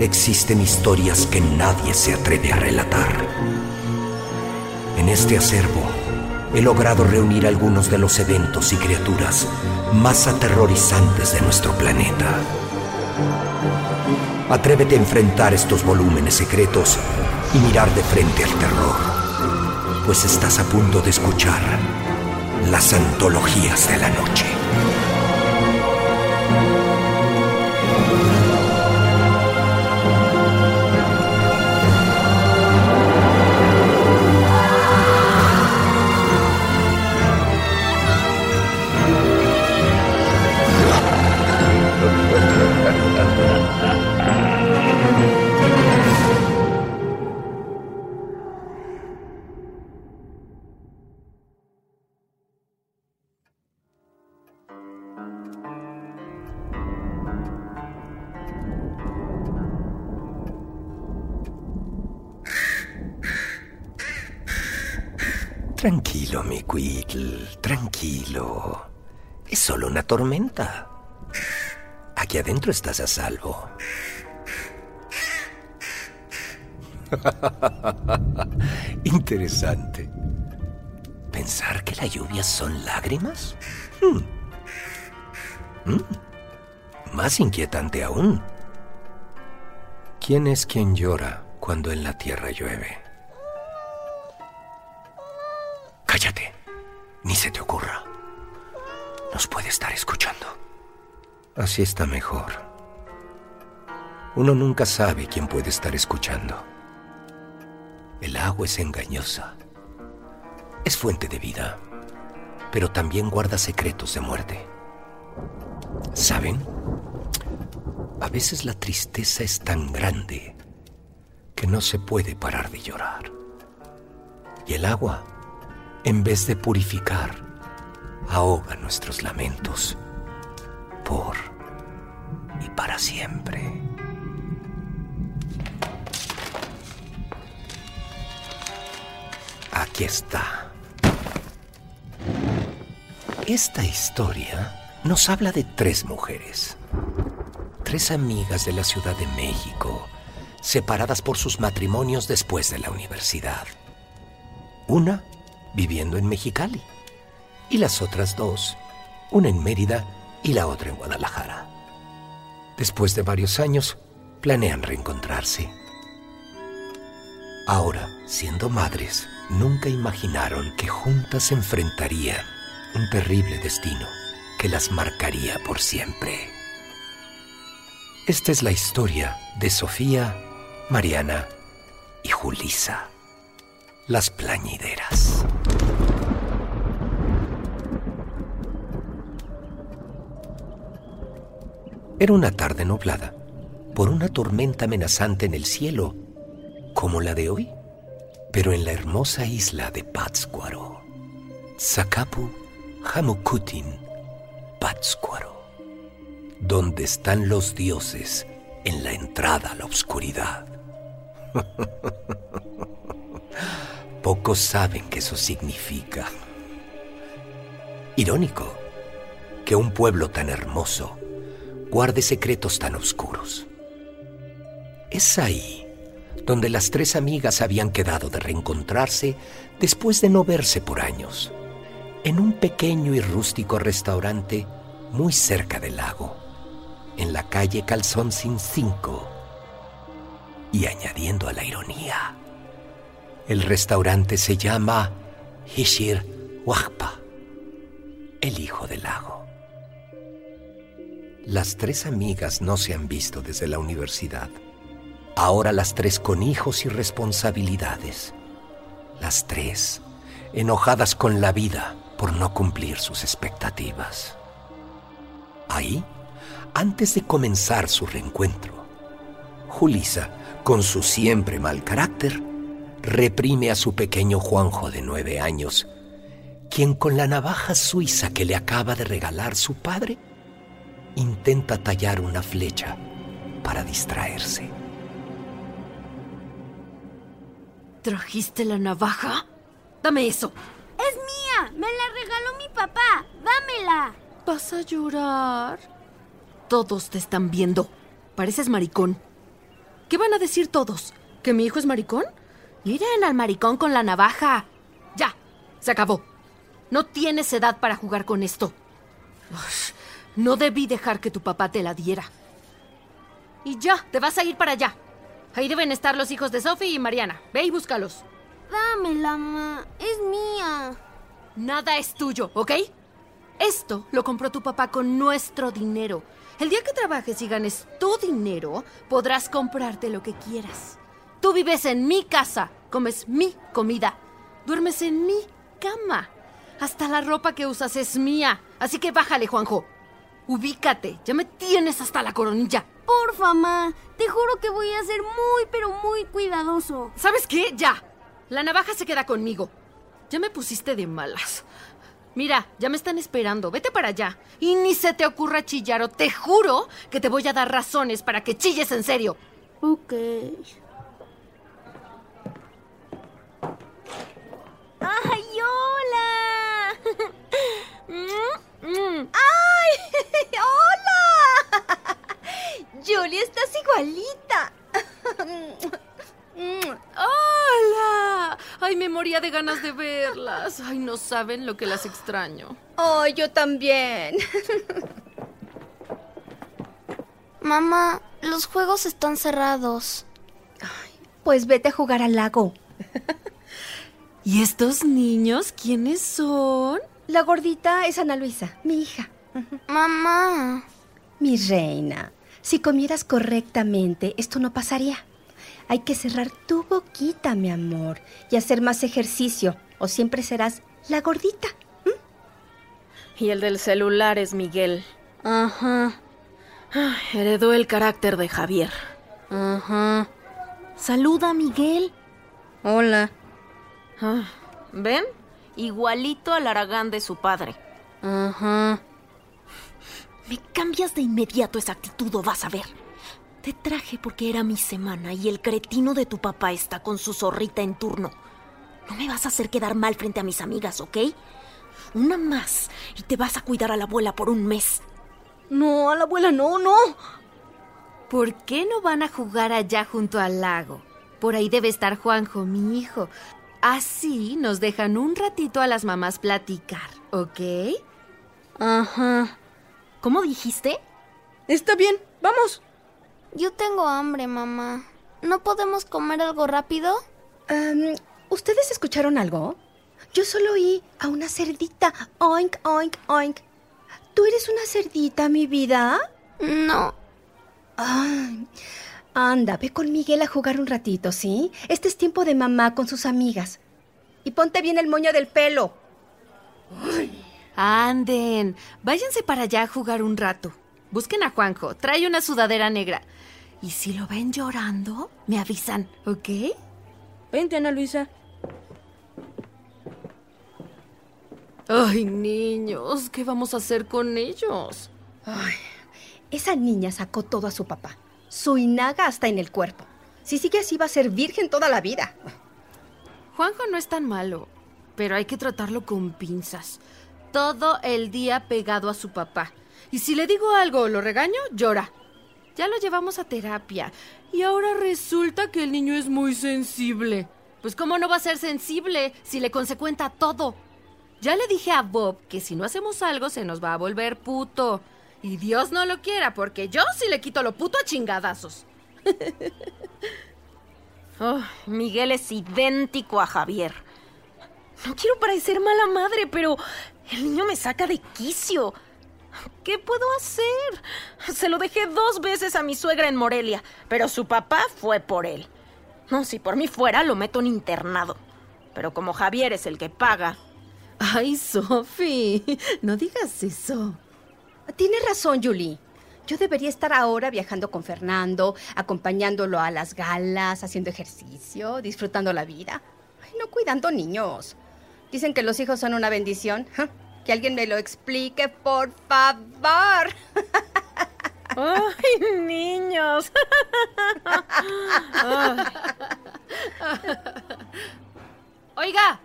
existen historias que nadie se atreve a relatar. En este acervo he logrado reunir algunos de los eventos y criaturas más aterrorizantes de nuestro planeta. Atrévete a enfrentar estos volúmenes secretos y mirar de frente al terror, pues estás a punto de escuchar las antologías de la noche. Tranquilo. Es solo una tormenta. Aquí adentro estás a salvo. Interesante. ¿Pensar que la lluvia son lágrimas? Hmm. Hmm. Más inquietante aún. ¿Quién es quien llora cuando en la tierra llueve? Cállate. Ni se te ocurra. Nos puede estar escuchando. Así está mejor. Uno nunca sabe quién puede estar escuchando. El agua es engañosa. Es fuente de vida, pero también guarda secretos de muerte. ¿Saben? A veces la tristeza es tan grande que no se puede parar de llorar. Y el agua, en vez de purificar, ahoga nuestros lamentos por y para siempre. Aquí está. Esta historia nos habla de tres mujeres, tres amigas de la Ciudad de México, separadas por sus matrimonios después de la universidad. Una viviendo en Mexicali y las otras dos, una en Mérida y la otra en Guadalajara. Después de varios años, planean reencontrarse. Ahora, siendo madres, nunca imaginaron que juntas enfrentarían un terrible destino que las marcaría por siempre. Esta es la historia de Sofía, Mariana y Julisa, las plañideras. Era una tarde nublada, por una tormenta amenazante en el cielo, como la de hoy, pero en la hermosa isla de Pátzcuaro. Zacapu Hamukutin Pátzcuaro, donde están los dioses en la entrada a la oscuridad. Pocos saben qué eso significa. Irónico que un pueblo tan hermoso guarde secretos tan oscuros. Es ahí donde las tres amigas habían quedado de reencontrarse después de no verse por años, en un pequeño y rústico restaurante muy cerca del lago, en la calle Calzón Sin 5. Y añadiendo a la ironía, el restaurante se llama Hishir Wahpa, el hijo del lago. Las tres amigas no se han visto desde la universidad. Ahora las tres con hijos y responsabilidades. Las tres enojadas con la vida por no cumplir sus expectativas. Ahí, antes de comenzar su reencuentro, Julisa, con su siempre mal carácter, reprime a su pequeño Juanjo de nueve años, quien con la navaja suiza que le acaba de regalar su padre, intenta tallar una flecha para distraerse. ¿Trajiste la navaja? Dame eso. Es mía. Me la regaló mi papá. Dámela. ¿Vas a llorar? Todos te están viendo. Pareces maricón. ¿Qué van a decir todos? ¿Que mi hijo es maricón? Miren al maricón con la navaja. Ya, se acabó. No tienes edad para jugar con esto. no debí dejar que tu papá te la diera. Y ya, te vas a ir para allá. Ahí deben estar los hijos de Sophie y Mariana. Ve y búscalos. Dámela, ma. Es mía. Nada es tuyo, ¿ok? Esto lo compró tu papá con nuestro dinero. El día que trabajes y ganes tu dinero, podrás comprarte lo que quieras. Tú vives en mi casa, comes mi comida, duermes en mi cama. Hasta la ropa que usas es mía. Así que bájale, Juanjo. Ubícate, ya me tienes hasta la coronilla. Porfa, ma. Te juro que voy a ser muy, pero muy cuidadoso. ¿Sabes qué? Ya. La navaja se queda conmigo. Ya me pusiste de malas. Mira, ya me están esperando. Vete para allá. Y ni se te ocurra chillar o te juro que te voy a dar razones para que chilles en serio. Ok. ¡Ay, hola! Mm, mm. ¡Ay! ¡Hola! Julie, estás igualita. ¡Hola! Ay, me moría de ganas de verlas. Ay, no saben lo que las extraño. Oh, yo también. Mamá, los juegos están cerrados. Pues vete a jugar al lago. ¿Y estos niños quiénes son? La gordita es Ana Luisa, mi hija. Mamá. Mi reina, si comieras correctamente, esto no pasaría. Hay que cerrar tu boquita, mi amor, y hacer más ejercicio, o siempre serás la gordita. Y el del celular es Miguel. Ajá. Heredó el carácter de Javier. Ajá. Saluda, Miguel. Hola. Ah, ¿Ven? Igualito al Aragán de su padre. Ajá. Me cambias de inmediato esa actitud o vas a ver. Te traje porque era mi semana y el cretino de tu papá está con su zorrita en turno. No me vas a hacer quedar mal frente a mis amigas, ¿ok? Una más y te vas a cuidar a la abuela por un mes. No, a la abuela no, no. ¿Por qué no van a jugar allá junto al lago? Por ahí debe estar Juanjo, mi hijo. Así nos dejan un ratito a las mamás platicar, ¿ok? Ajá. ¿Cómo dijiste? Está bien, vamos. Yo tengo hambre, mamá. ¿No podemos comer algo rápido? ¿Ustedes escucharon algo? Yo solo oí a una cerdita. Oink, oink, oink. ¿Tú eres una cerdita, mi vida? No. Ay, anda, ve con Miguel a jugar un ratito, ¿sí? Este es tiempo de mamá con sus amigas. Y ponte bien el moño del pelo. Anden, váyanse para allá a jugar un rato. Busquen a Juanjo, trae una sudadera negra. Y si lo ven llorando, me avisan, ¿ok? Vente, Ana Luisa. Ay, niños, ¿qué vamos a hacer con ellos? Ay, esa niña sacó todo a su papá. Su inaga hasta en el cuerpo. Si sigue así va a ser virgen toda la vida. Juanjo no es tan malo, pero hay que tratarlo con pinzas. Todo el día pegado a su papá. Y si le digo algo o lo regaño, llora. Ya lo llevamos a terapia. Y ahora resulta que el niño es muy sensible. Pues cómo no va a ser sensible si le consecuenta todo. Ya le dije a Bob que si no hacemos algo se nos va a volver puto. Y Dios no lo quiera, porque yo sí le quito lo puto a chingadazos. Oh, Miguel es idéntico a Javier. No quiero parecer mala madre, pero el niño me saca de quicio. ¿Qué puedo hacer? Se lo dejé dos veces a mi suegra en Morelia, pero su papá fue por él. No, si por mí fuera, lo meto en internado. Pero como Javier es el que paga. Ay, Sophie, no digas eso. Tienes razón, Julie. Yo debería estar ahora viajando con Fernando, acompañándolo a las galas, haciendo ejercicio, disfrutando la vida. Ay, no cuidando niños. Dicen que los hijos son una bendición. Que alguien me lo explique, por favor. ¡Ay, niños! Oiga,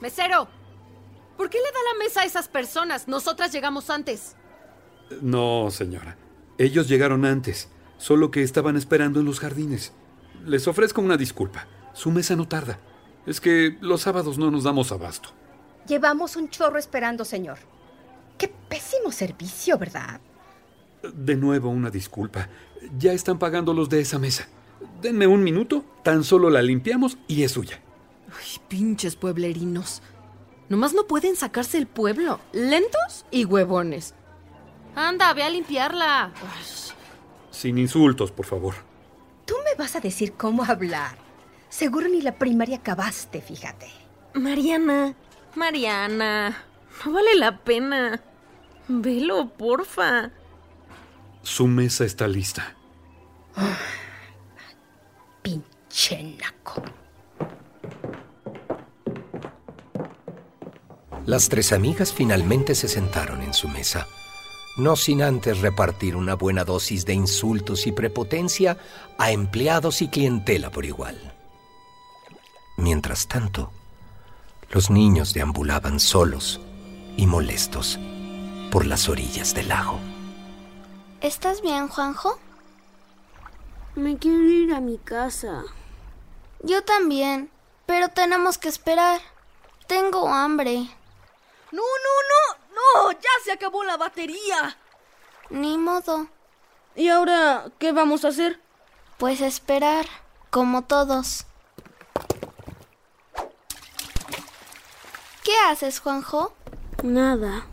mesero, ¿por qué le da la mesa a esas personas? Nosotras llegamos antes. No, señora. Ellos llegaron antes, solo que estaban esperando en los jardines. Les ofrezco una disculpa. Su mesa no tarda. Es que los sábados no nos damos abasto. Llevamos un chorro esperando, señor. Qué pésimo servicio, ¿verdad? De nuevo una disculpa. Ya están pagando los de esa mesa. Denme un minuto, tan solo la limpiamos y es suya. Ay, pinches pueblerinos. Nomás no pueden sacarse el pueblo. Lentos y huevones. Anda, ve a limpiarla. Sin insultos, por favor. Tú me vas a decir cómo hablar. Seguro ni la primaria acabaste, fíjate. Mariana, Mariana, no vale la pena. Velo, porfa. Su mesa está lista. Pinche naco. Las tres amigas finalmente se sentaron en su mesa, no sin antes repartir una buena dosis de insultos y prepotencia a empleados y clientela por igual. Mientras tanto, los niños deambulaban solos y molestos por las orillas del lago. ¿Estás bien, Juanjo? Me quiero ir a mi casa. Yo también, pero tenemos que esperar. Tengo hambre. No, no, no, no, ya se acabó la batería. Ni modo. ¿Y ahora qué vamos a hacer? Pues esperar, como todos. ¿Qué haces, Juanjo? Nada.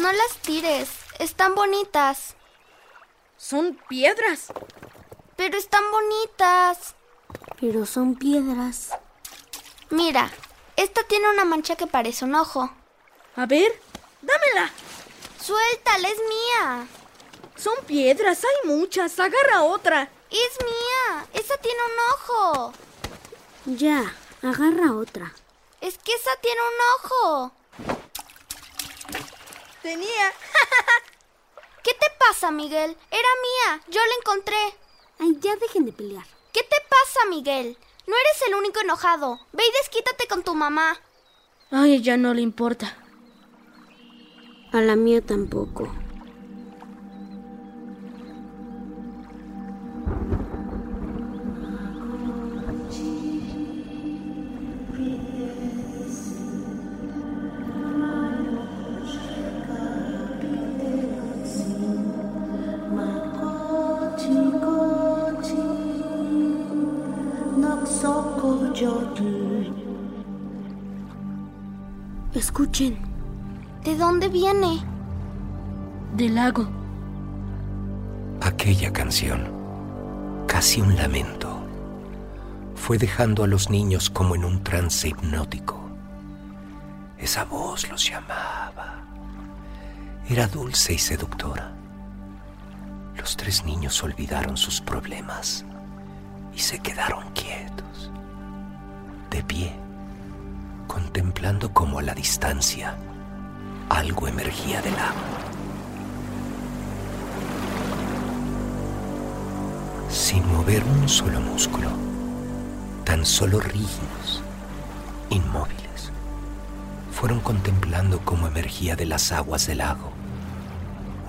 No las tires, están bonitas. Son piedras. Pero están bonitas. Pero son piedras. Mira, esta tiene una mancha que parece un ojo. A ver, dámela. Suéltala, es mía. Son piedras, hay muchas. Agarra otra. Es mía. Esa tiene un ojo. Ya, agarra otra. Es que esa tiene un ojo. Tenía. ¿Qué te pasa, Miguel? Era mía. Yo la encontré. Ay, ya dejen de pelear. ¿Qué te pasa, Miguel? No eres el único enojado. Ve y desquítate con tu mamá. Ay, ya no le importa. A la mía tampoco. Escuchen, ¿De dónde viene? del lago. Aquella canción, casi un lamento, fue dejando a los niños como en un trance hipnótico. Esa voz los llamaba. Era dulce y seductora. Los tres niños olvidaron sus problemas y se quedaron quietos, de pie, contemplando cómo a la distancia algo emergía del agua. Sin mover un solo músculo, tan solo rígidos, inmóviles, fueron contemplando cómo emergía de las aguas del lago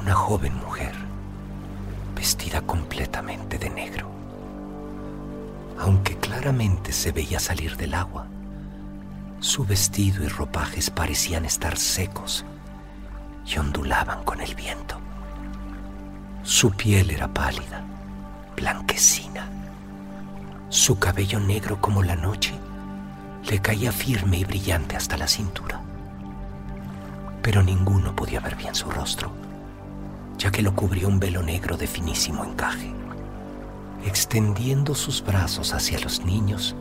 una joven mujer, vestida completamente de negro. Aunque claramente se veía salir del agua, su vestido y ropajes parecían estar secos y ondulaban con el viento. Su piel era pálida, blanquecina. Su cabello negro como la noche le caía firme y brillante hasta la cintura. Pero ninguno podía ver bien su rostro, ya que lo cubría un velo negro de finísimo encaje. Extendiendo sus brazos hacia los niños,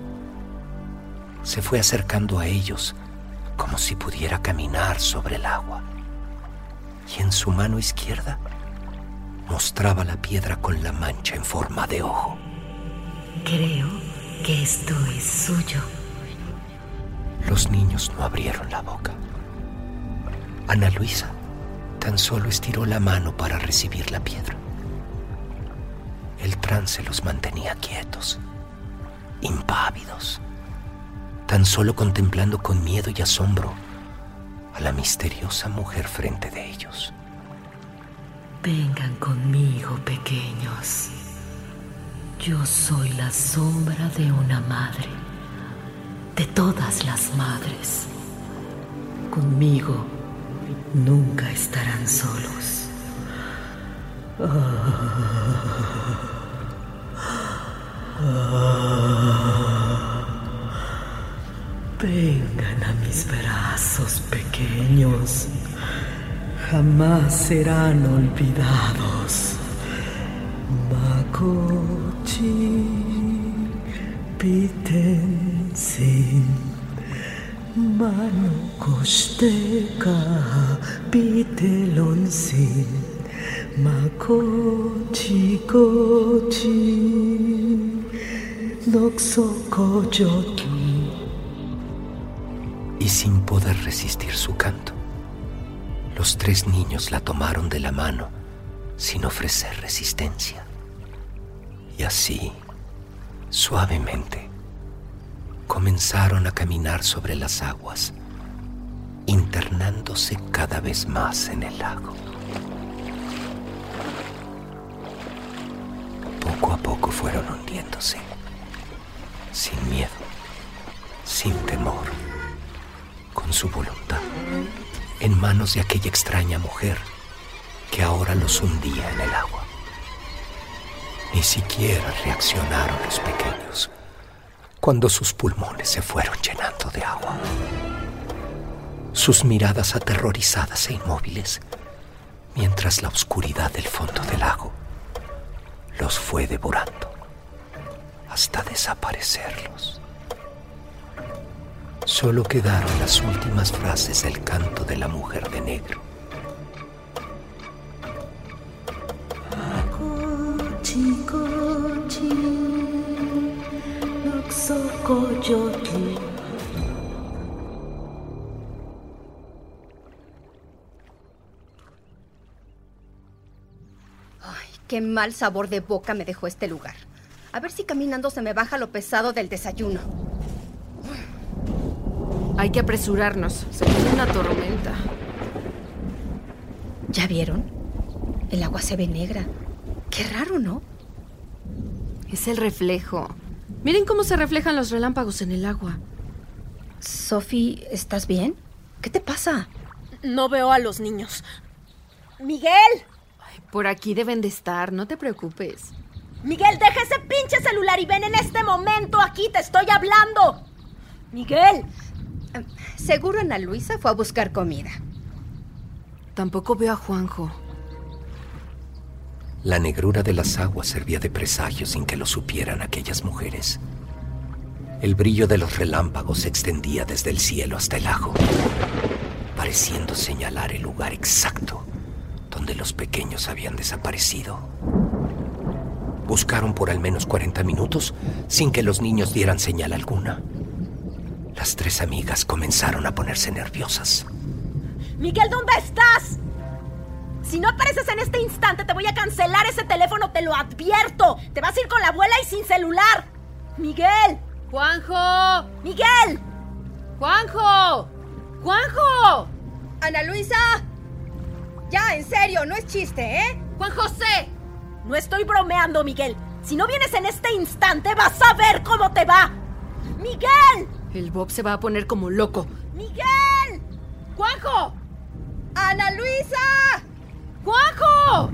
se fue acercando a ellos como si pudiera caminar sobre el agua. Y en su mano izquierda mostraba la piedra con la mancha en forma de ojo. Creo que esto es suyo. Los niños no abrieron la boca. Ana Luisa tan solo estiró la mano para recibir la piedra. El trance los mantenía quietos, impávidos tan solo contemplando con miedo y asombro a la misteriosa mujer frente de ellos. Vengan conmigo, pequeños. Yo soy la sombra de una madre, de todas las madres. Conmigo nunca estarán solos. Vengan a mis brazos pequeños. Jamás serán olvidados. Makochi pitensin. Mano kosteka pitelonsin. Makochi kochi. Noksoko joki resistir su canto, los tres niños la tomaron de la mano sin ofrecer resistencia. Y así, suavemente, comenzaron a caminar sobre las aguas, internándose cada vez más en el lago. Poco a poco fueron hundiéndose, sin miedo, sin temor su voluntad en manos de aquella extraña mujer que ahora los hundía en el agua. Ni siquiera reaccionaron los pequeños cuando sus pulmones se fueron llenando de agua. Sus miradas aterrorizadas e inmóviles, mientras la oscuridad del fondo del lago los fue devorando hasta desaparecerlos. Solo quedaron las últimas frases del canto de la mujer de negro. Ay, qué mal sabor de boca me dejó este lugar. A ver si caminando se me baja lo pesado del desayuno. Hay que apresurarnos. Se viene una tormenta. ¿Ya vieron? El agua se ve negra. Qué raro, ¿no? Es el reflejo. Miren cómo se reflejan los relámpagos en el agua. Sophie, ¿estás bien? ¿Qué te pasa? No veo a los niños. ¡Miguel! por aquí deben de estar, no te preocupes. Miguel, deja ese pinche celular y ven en este momento. Aquí te estoy hablando. Miguel. Seguro Ana Luisa fue a buscar comida. Tampoco veo a Juanjo. La negrura de las aguas servía de presagio sin que lo supieran aquellas mujeres. El brillo de los relámpagos se extendía desde el cielo hasta el lago, pareciendo señalar el lugar exacto donde los pequeños habían desaparecido. Buscaron por al menos 40 minutos sin que los niños dieran señal alguna. Las tres amigas comenzaron a ponerse nerviosas. Miguel, ¿dónde estás? Si no apareces en este instante, te voy a cancelar ese teléfono, te lo advierto. Te vas a ir con la abuela y sin celular. Miguel. Juanjo. Miguel. Juanjo. Juanjo. Ana Luisa. Ya, en serio, no es chiste, ¿eh? Juan José. No estoy bromeando, Miguel. Si no vienes en este instante, vas a ver cómo te va. Miguel. El Bob se va a poner como loco. Miguel. Juanjo. Ana Luisa. ¡Juanjo!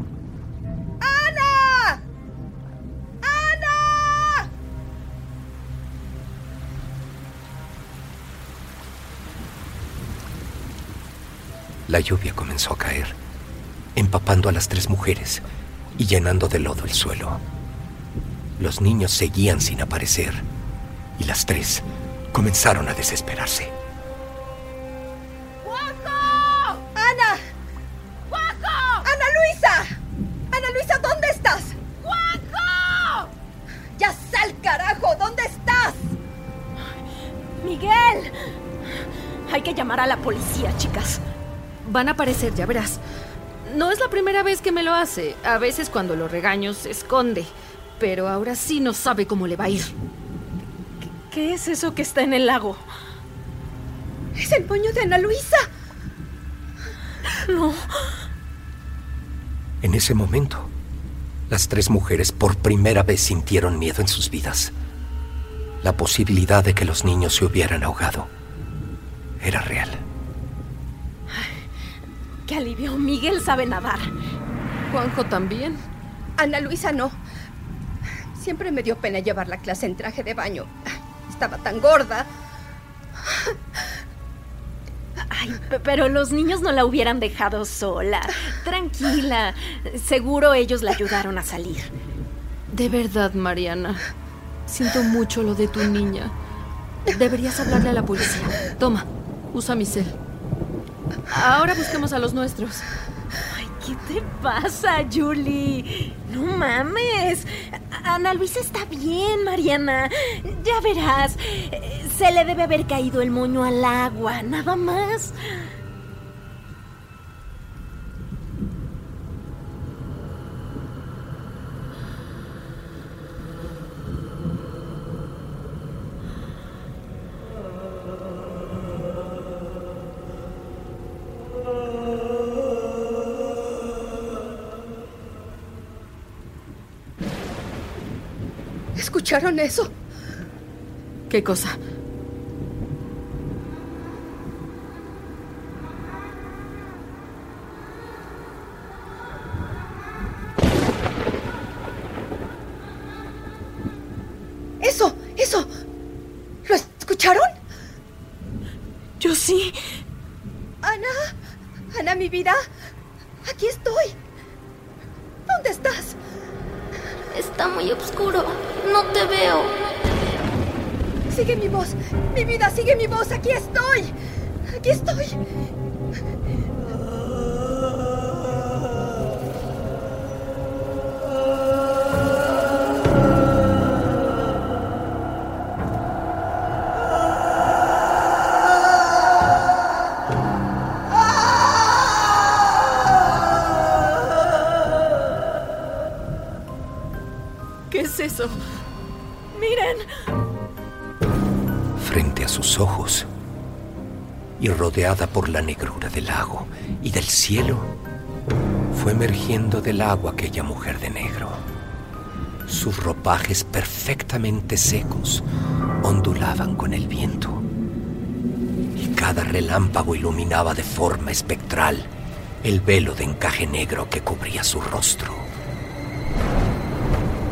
¡Ana! ¡Ana! La lluvia comenzó a caer, empapando a las tres mujeres y llenando de lodo el suelo. Los niños seguían sin aparecer y las tres comenzaron a desesperarse. ¡Juanjo! ¡Ana! ¡Juanjo! ¡Ana Luisa! ¡Ana Luisa, ¿dónde estás? ¡Juanjo! ¡Ya sal, carajo! ¿Dónde estás? ¡Miguel! Hay que llamar a la policía, chicas. Van a aparecer, ya verás. No es la primera vez que me lo hace. A veces cuando lo regaño se esconde. Pero ahora sí no sabe cómo le va a ir. ¿Qué es eso que está en el lago? Es el moño de Ana Luisa. No. En ese momento, las tres mujeres por primera vez sintieron miedo en sus vidas. La posibilidad de que los niños se hubieran ahogado era real. ¡Qué alivio! Miguel sabe nadar. Juanjo también. Ana Luisa no. Siempre me dio pena llevar la clase en traje de baño. Estaba tan gorda. Ay, pero los niños no la hubieran dejado sola. Tranquila. Seguro ellos la ayudaron a salir. De verdad, Mariana. Siento mucho lo de tu niña. Deberías hablarle a la policía. Toma, usa mi cel. Ahora busquemos a los nuestros. Ay, ¿qué te pasa, Julie? No mames. Ana Luisa está bien, Mariana. Ya verás. Se le debe haber caído el moño al agua, nada más. ¿Escucharon eso? ¿Qué cosa? Y rodeada por la negrura del lago y del cielo, fue emergiendo del agua aquella mujer de negro. Sus ropajes perfectamente secos ondulaban con el viento y cada relámpago iluminaba de forma espectral el velo de encaje negro que cubría su rostro.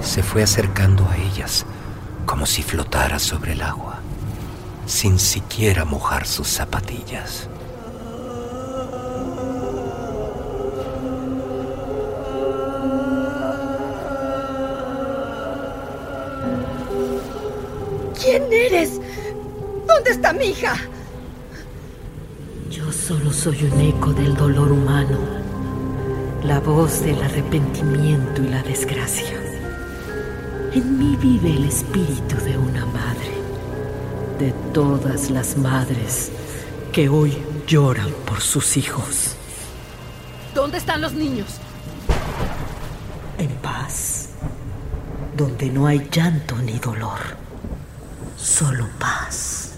Se fue acercando a ellas como si flotara sobre el agua, sin siquiera mojar sus zapatillas. ¿Quién eres? ¿Dónde está mi hija? Yo solo soy un eco del dolor humano, la voz del arrepentimiento y la desgracia. En mí vive el espíritu de una todas las madres que hoy lloran por sus hijos. ¿Dónde están los niños? En paz, donde no hay llanto ni dolor, solo paz.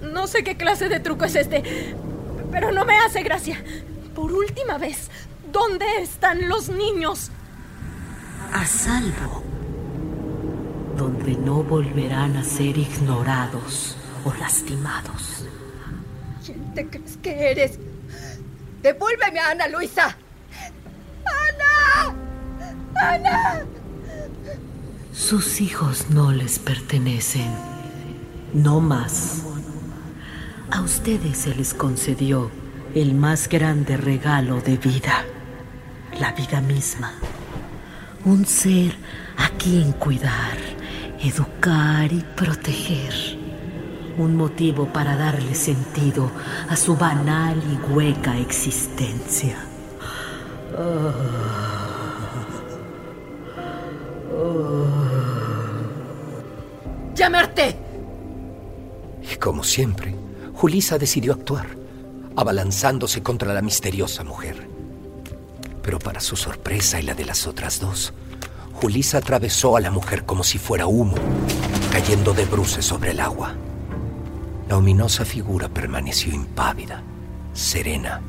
No sé qué clase de truco es este, pero no me hace gracia. Por última vez, ¿dónde están los niños? A salvo, donde no volverán a ser ignorados o lastimados. ¿Quién te crees que eres? ¡Devuélveme a Ana Luisa! ¡Ana! ¡Ana! Sus hijos no les pertenecen. No más. A ustedes se les concedió el más grande regalo de vida, la vida misma. Un ser a quien cuidar, educar y proteger. Un motivo para darle sentido a su banal y hueca existencia. ¡Llamarte! Y como siempre, Julisa decidió actuar, abalanzándose contra la misteriosa mujer. Pero para su sorpresa y la de las otras dos, Julisa atravesó a la mujer como si fuera humo, cayendo de bruces sobre el agua. La ominosa figura permaneció impávida, serena,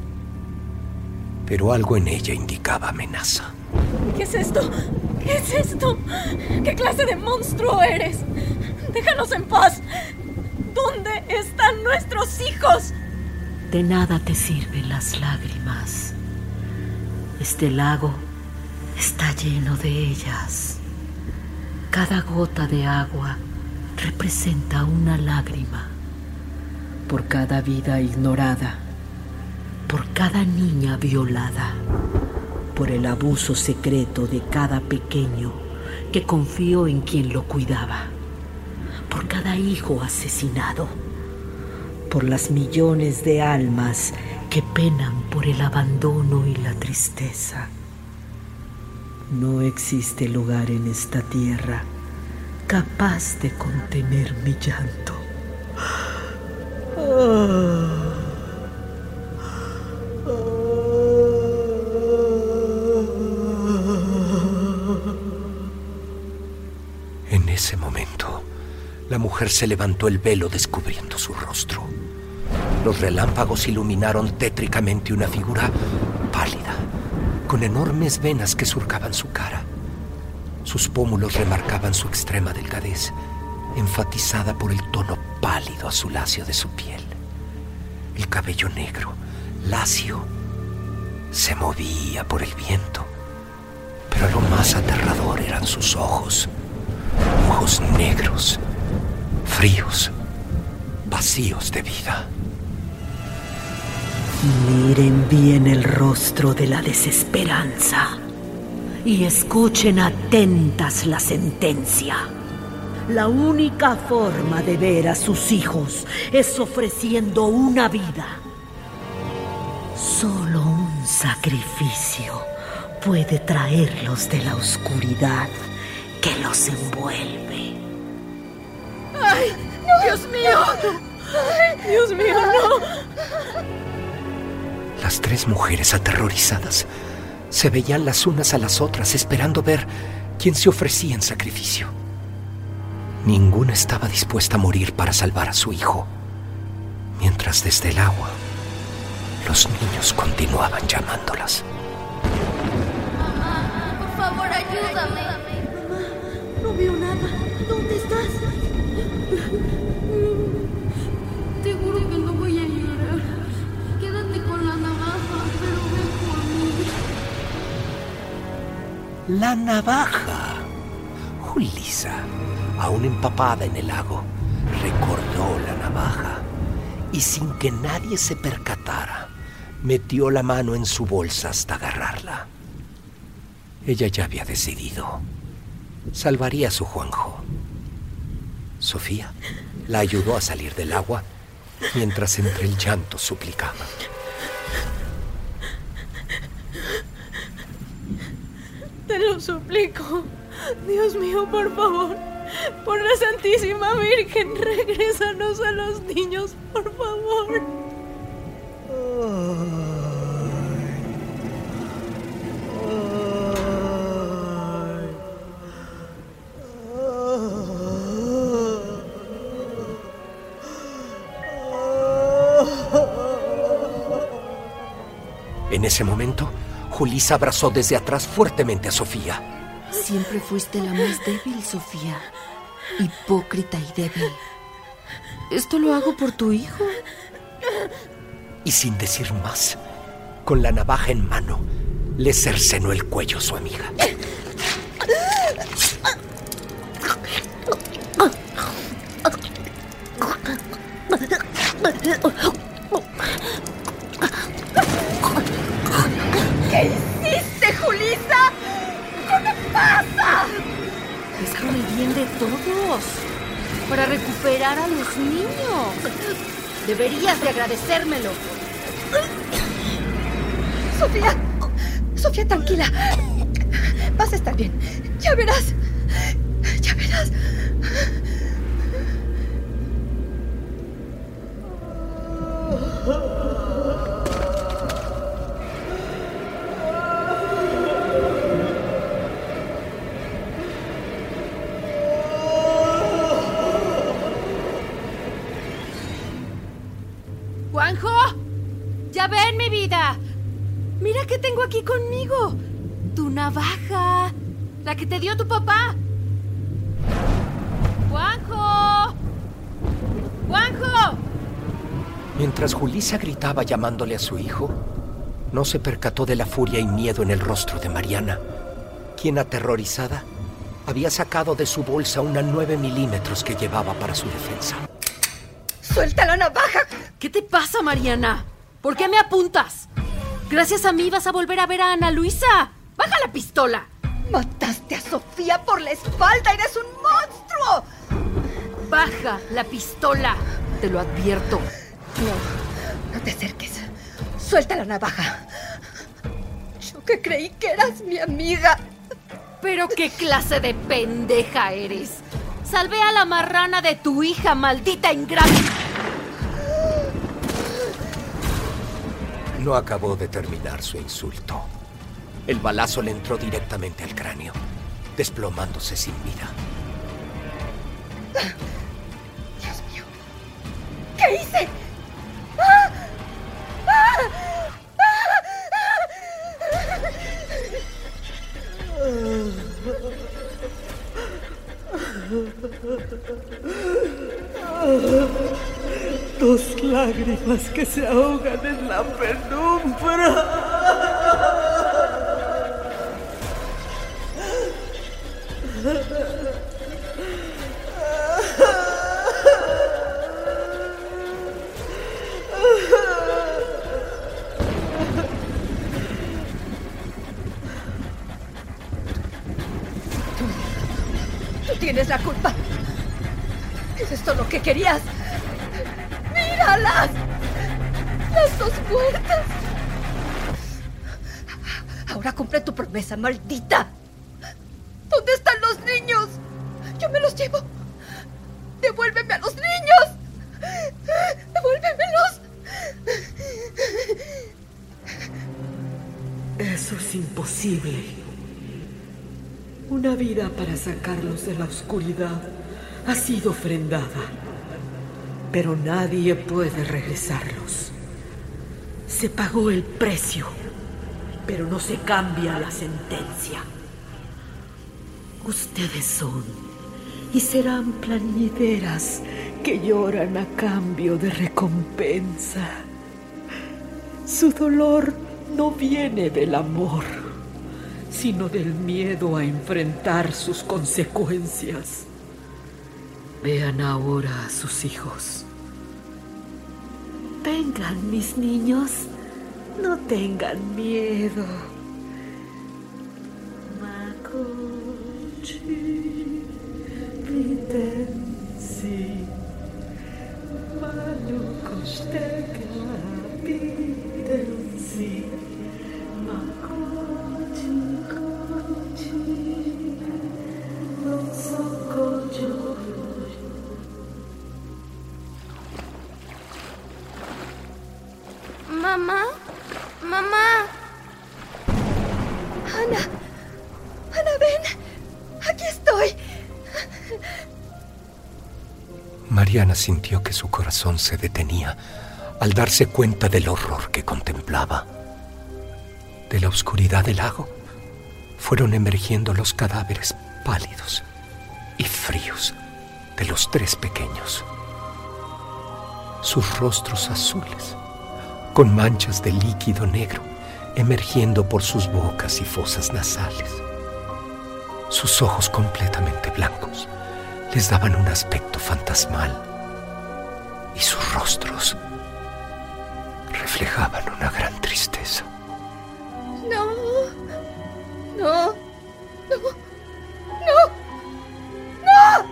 pero algo en ella indicaba amenaza. ¿Qué es esto? ¿Qué es esto? ¿Qué clase de monstruo eres? Déjanos en paz. ¿Dónde están nuestros hijos? De nada te sirven las lágrimas. Este lago está lleno de ellas. Cada gota de agua representa una lágrima. Por cada vida ignorada, por cada niña violada, por el abuso secreto de cada pequeño que confió en quien lo cuidaba, por cada hijo asesinado, por las millones de almas que penan por el abandono y la tristeza. No existe lugar en esta tierra capaz de contener mi llanto. En ese momento, la mujer se levantó el velo descubriendo su rostro. Los relámpagos iluminaron tétricamente una figura con enormes venas que surcaban su cara. Sus pómulos remarcaban su extrema delgadez, enfatizada por el tono pálido azuláceo de su piel. El cabello negro, lacio, se movía por el viento, pero lo más aterrador eran sus ojos, ojos negros, fríos, vacíos de vida. Miren bien el rostro de la desesperanza y escuchen atentas la sentencia. La única forma de ver a sus hijos es ofreciendo una vida. Solo un sacrificio puede traerlos de la oscuridad que los envuelve. ¡Ay! ¡Dios mío! ¡Ay, Dios mío, no! Las tres mujeres aterrorizadas se veían las unas a las otras esperando ver quién se ofrecía en sacrificio. Ninguna estaba dispuesta a morir para salvar a su hijo, mientras desde el agua los niños continuaban llamándolas. Por favor, ayúdame. No veo nada. ¿Dónde estás? La navaja. Julisa, aún empapada en el lago, recordó la navaja y sin que nadie se percatara, metió la mano en su bolsa hasta agarrarla. Ella ya había decidido. Salvaría a su Juanjo. Sofía la ayudó a salir del agua mientras entre el llanto suplicaba. Lo suplico. Dios mío, por favor. Por la Santísima Virgen, regrésanos a los niños, por favor. En ese momento, Julissa abrazó desde atrás fuertemente a Sofía. Siempre fuiste la más débil, Sofía. Hipócrita y débil. Esto lo hago por tu hijo. Y sin decir más, con la navaja en mano, le cercenó el cuello a su amiga. Deberías de agradecérmelo. Julissa gritaba llamándole a su hijo, no se percató de la furia y miedo en el rostro de Mariana, quien aterrorizada había sacado de su bolsa una 9 milímetros que llevaba para su defensa. ¡Suelta la navaja! ¿Qué te pasa, Mariana? ¿Por qué me apuntas? Gracias a mí vas a volver a ver a Ana Luisa. ¡Baja la pistola! Mataste a Sofía por la espalda. ¡Eres un monstruo! Baja la pistola. Te lo advierto. No te acerques. Suelta la navaja. Yo que creí que eras mi amiga. Pero qué clase de pendeja eres. Salvé a la marrana de tu hija, maldita ingrata. No acabó de terminar su insulto. El balazo le entró directamente al cráneo, desplomándose sin vida. Dios mío. ¿Qué hice? Dos lágrimas que se ahogan en la penumbra. La culpa. ¿Es esto lo que querías? ¡Míralas! Las dos muertas. Ahora cumple tu promesa, maldita. ¿Dónde están los niños? Yo me los llevo. Devuélveme a los niños. Devuélvemelos. Eso es imposible. Una vida para sacarlos de la oscuridad ha sido ofrendada, pero nadie puede regresarlos. Se pagó el precio, pero no se cambia la sentencia. Ustedes son y serán plañideras que lloran a cambio de recompensa. Su dolor no viene del amor, sino del miedo a enfrentar sus consecuencias. Vean ahora a sus hijos. Vengan, mis niños, no tengan miedo. Sintió que su corazón se detenía al darse cuenta del horror que contemplaba. De la oscuridad del lago fueron emergiendo los cadáveres pálidos y fríos de los tres pequeños. Sus rostros azules, con manchas de líquido negro emergiendo por sus bocas y fosas nasales. Sus ojos completamente blancos les daban un aspecto fantasmal y sus rostros reflejaban una gran tristeza. No. No. No. No. No.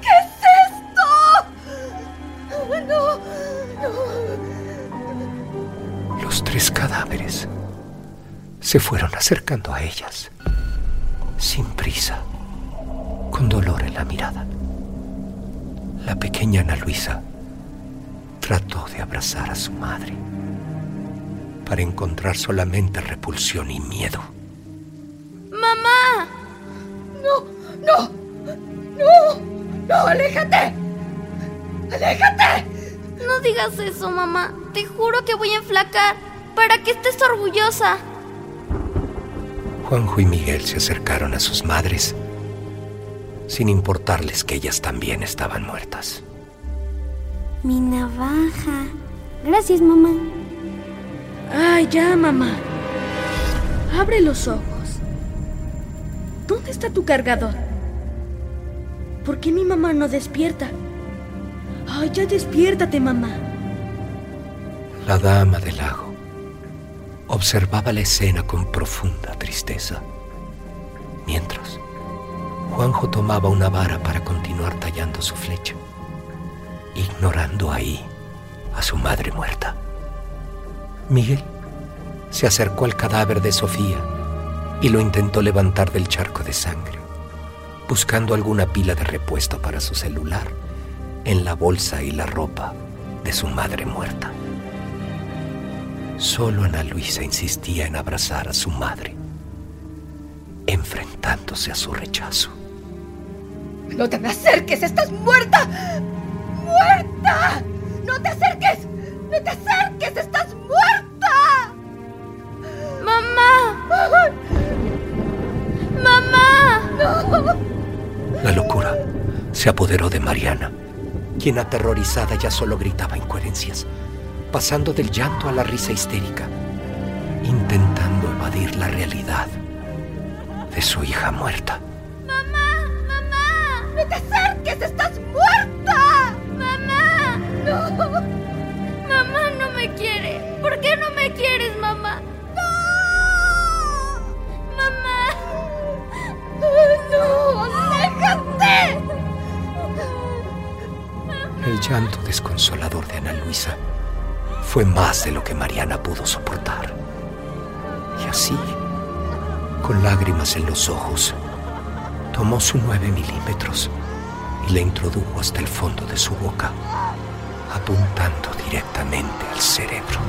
¿Qué es esto? No. No. Los tres cadáveres se fueron acercando a ellas, sin prisa, con dolor en la mirada. La pequeña Ana Luisa trató de abrazar a su madre para encontrar solamente repulsión y miedo. ¡Mamá! No, no, no, no, aléjate. Aléjate. No digas eso, mamá. Te juro que voy a enflacar para que estés orgullosa. Juanjo y Miguel se acercaron a sus madres sin importarles que ellas también estaban muertas. Mi navaja. Gracias, mamá. Ay, ya, mamá. Abre los ojos. ¿Dónde está tu cargador? ¿Por qué mi mamá no despierta? Ay, ya despiértate, mamá. La dama del lago observaba la escena con profunda tristeza. Mientras, Juanjo tomaba una vara para continuar tallando su flecha, ignorando ahí a su madre muerta. Miguel se acercó al cadáver de Sofía y lo intentó levantar del charco de sangre, buscando alguna pila de repuesto para su celular en la bolsa y la ropa de su madre muerta. Solo Ana Luisa insistía en abrazar a su madre, enfrentándose a su rechazo. No te me acerques, estás muerta. ¡Muerta! ¡No te acerques! ¡No te acerques! ¡Estás muerta! ¡Mamá! ¡Mamá! ¡No! La locura se apoderó de Mariana, quien aterrorizada ya solo gritaba incoherencias, pasando del llanto a la risa histérica, intentando evadir la realidad de su hija muerta. ¡Mamá! ¡Mamá! ¡No te acerques! ¡Estás muerta! Quieres, mamá? ¡No! Mamá. ¡No! ¡Déjate! El llanto desconsolador de Ana Luisa fue más de lo que Mariana pudo soportar. Y así, con lágrimas en los ojos, tomó su nueve milímetros y la introdujo hasta el fondo de su boca, apuntando directamente al cerebro.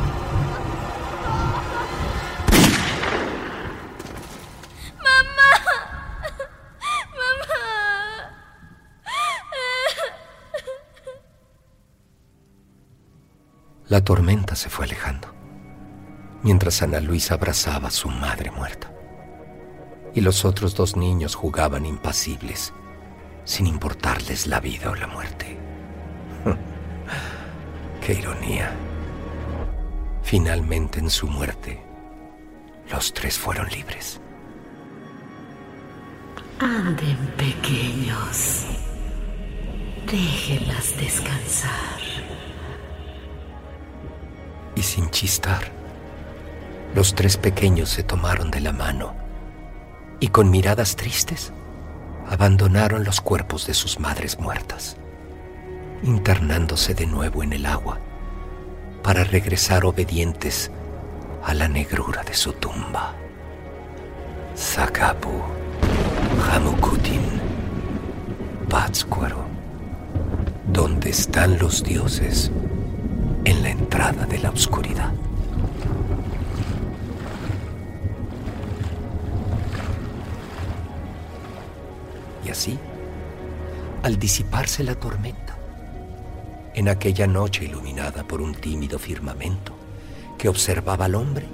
La tormenta se fue alejando, mientras Ana Luisa abrazaba a su madre muerta. Y los otros dos niños jugaban impasibles, sin importarles la vida o la muerte. ¡Qué ironía! Finalmente en su muerte, los tres fueron libres. Anden pequeños. Déjenlas descansar. Y sin chistar, los tres pequeños se tomaron de la mano y con miradas tristes abandonaron los cuerpos de sus madres muertas, internándose de nuevo en el agua para regresar obedientes a la negrura de su tumba. Sakapu, Hamukutin, Pátzcuaro, donde están los dioses en la entrada de la oscuridad. Y así, al disiparse la tormenta, en aquella noche iluminada por un tímido firmamento que observaba al hombre,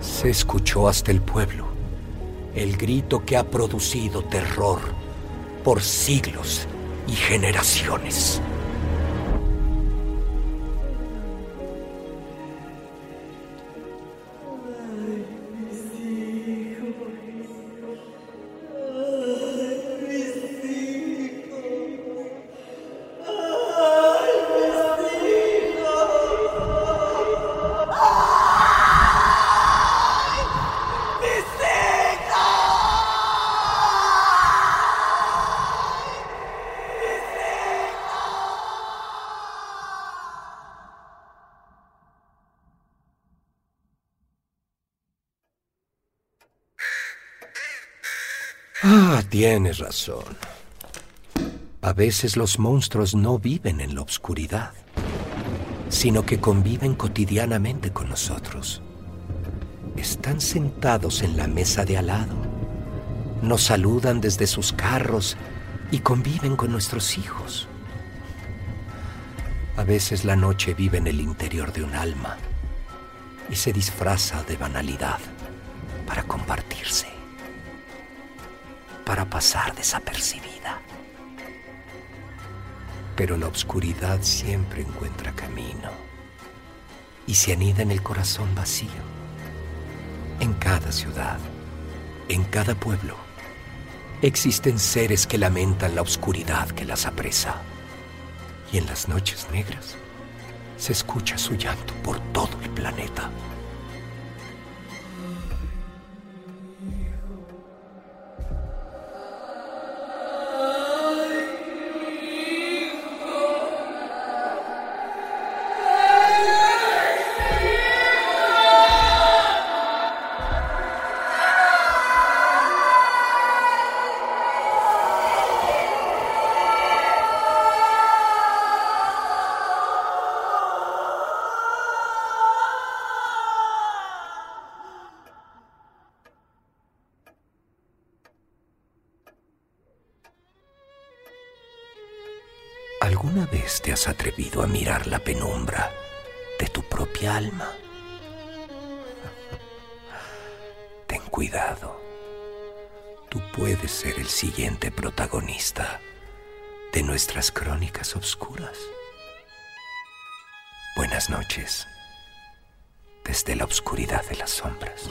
se escuchó hasta el pueblo el grito que ha producido terror por siglos y generaciones. Tienes razón. A veces los monstruos no viven en la oscuridad, sino que conviven cotidianamente con nosotros. Están sentados en la mesa de al lado, nos saludan desde sus carros y conviven con nuestros hijos. A veces la noche vive en el interior de un alma y se disfraza de banalidad pasar desapercibida. Pero la oscuridad siempre encuentra camino y se anida en el corazón vacío. En cada ciudad, en cada pueblo, existen seres que lamentan la oscuridad que las apresa. Y en las noches negras se escucha su llanto por todo el planeta. Atrevido a mirar la penumbra de tu propia alma? Ten cuidado. Tú puedes ser el siguiente protagonista de nuestras crónicas obscuras. Buenas noches, desde la oscuridad de las sombras.